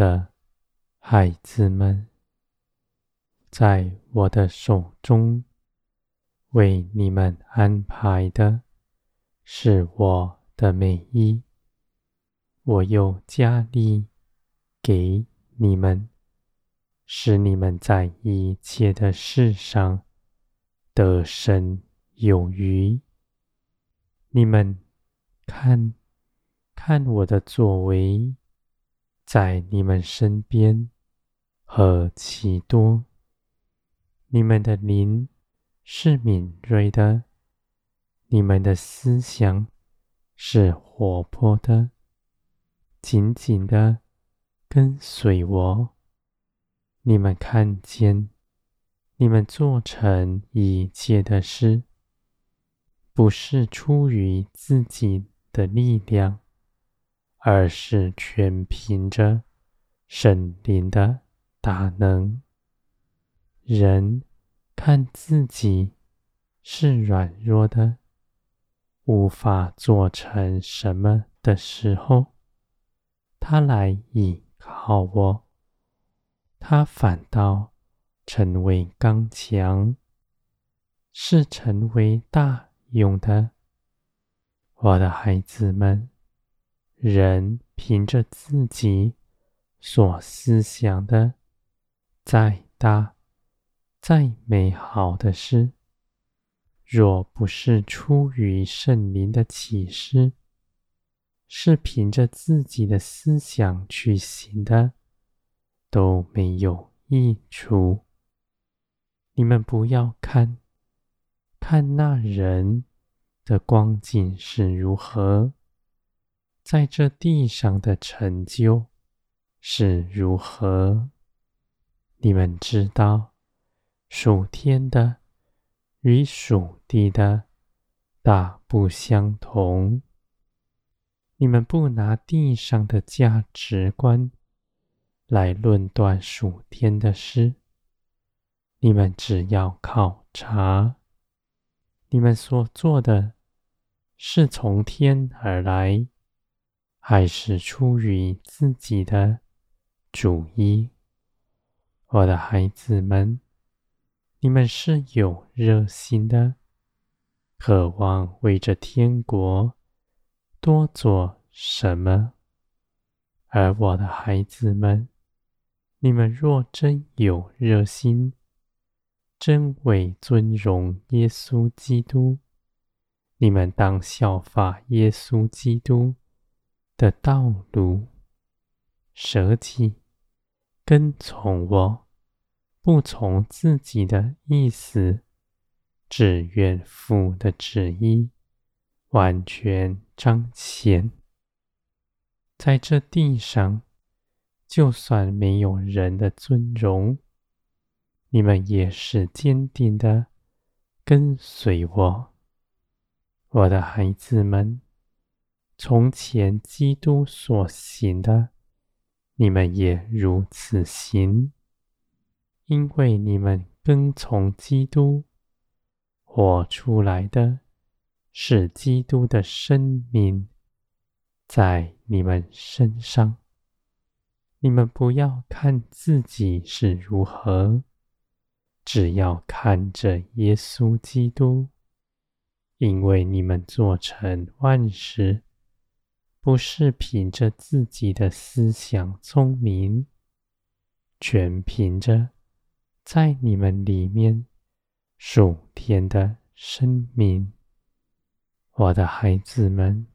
的孩子们，在我的手中为你们安排的是我的美意，我又加力给你们，使你们在一切的事上得胜有余。你们看，看我的作为。在你们身边何其多！你们的灵是敏锐的，你们的思想是活泼的，紧紧的跟随我。你们看见，你们做成一切的事，不是出于自己的力量。而是全凭着圣灵的大能。人看自己是软弱的，无法做成什么的时候，他来倚靠我，他反倒成为刚强，是成为大勇的。我的孩子们。人凭着自己所思想的，再大、再美好的事，若不是出于圣灵的启示，是凭着自己的思想去行的，都没有益处。你们不要看，看那人的光景是如何。在这地上的成就是如何？你们知道，属天的与属地的大不相同。你们不拿地上的价值观来论断属天的事，你们只要考察，你们所做的是从天而来。还是出于自己的主意，我的孩子们，你们是有热心的，渴望为着天国多做什么。而我的孩子们，你们若真有热心，真为尊荣耶稣基督，你们当效法耶稣基督。的道路，舍己，跟从我，不从自己的意思，只愿父的旨意完全彰显。在这地上，就算没有人的尊荣，你们也是坚定的跟随我，我的孩子们。从前基督所行的，你们也如此行，因为你们跟从基督，活出来的是基督的生命，在你们身上。你们不要看自己是如何，只要看着耶稣基督，因为你们做成万事。不是凭着自己的思想聪明，全凭着在你们里面属天的生命，我的孩子们，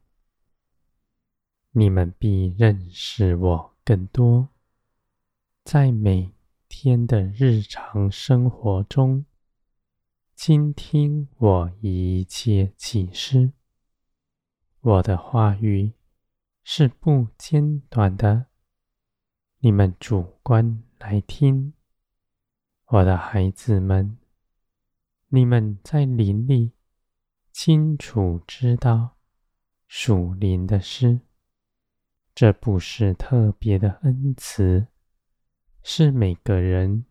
你们必认识我更多，在每天的日常生活中，倾听我一切启示，我的话语。是不间断的，你们主观来听，我的孩子们，你们在林里清楚知道属灵的事，这不是特别的恩赐，是每个人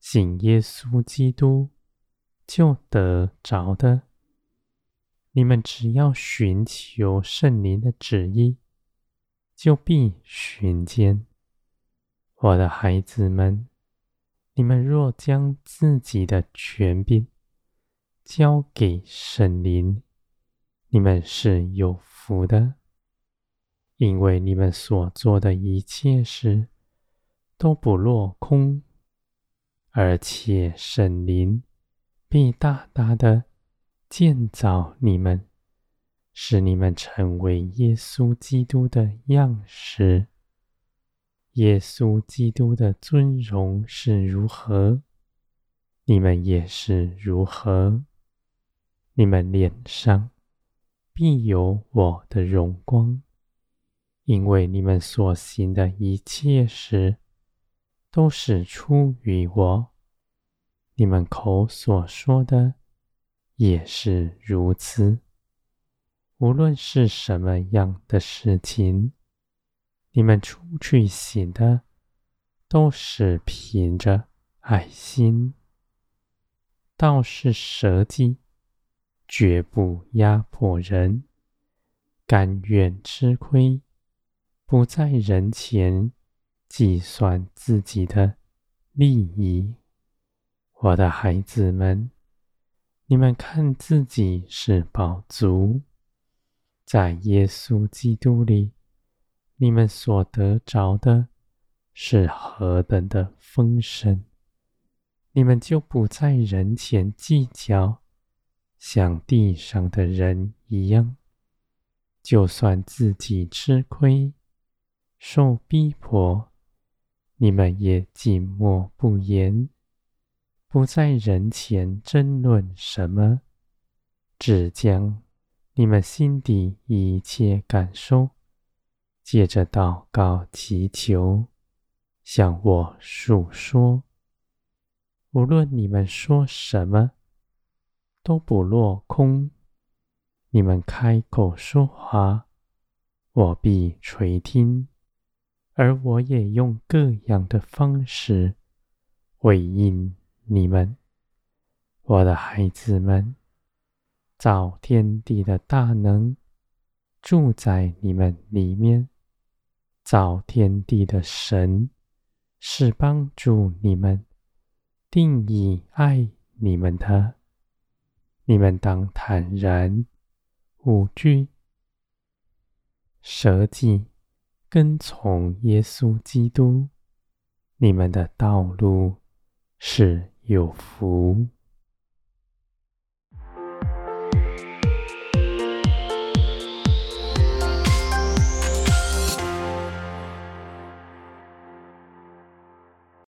信耶稣基督就得着的。你们只要寻求圣灵的旨意。就必寻见，我的孩子们，你们若将自己的权柄交给神灵，你们是有福的，因为你们所做的一切事都不落空，而且神灵必大大的建造你们，使你们成为耶稣基督的样式。耶稣基督的尊荣是如何，你们也是如何。你们脸上必有我的荣光，因为你们所行的一切事都是出于我。你们口所说的也是如此。无论是什么样的事情，你们出去行的都是凭着爱心，道是舍己，绝不压迫人，甘愿吃亏，不在人前计算自己的利益。我的孩子们，你们看自己是饱足，在耶稣基督里，你们所得着的是何等的丰盛，你们就不在人前计较，像地上的人一样。就算自己吃亏、受逼迫，你们也静默不言。不在人前争论什么，只将你们心底一切感受，借着祷告祈求，向我诉说。无论你们说什么，都不落空。你们开口说话，我必垂听，而我也用各样的方式回应。你们，我的孩子们，造天地的大能住在你们里面。造天地的神是帮助你们、定义爱你们的。你们当坦然无惧，舍己跟从耶稣基督。你们的道路是有福。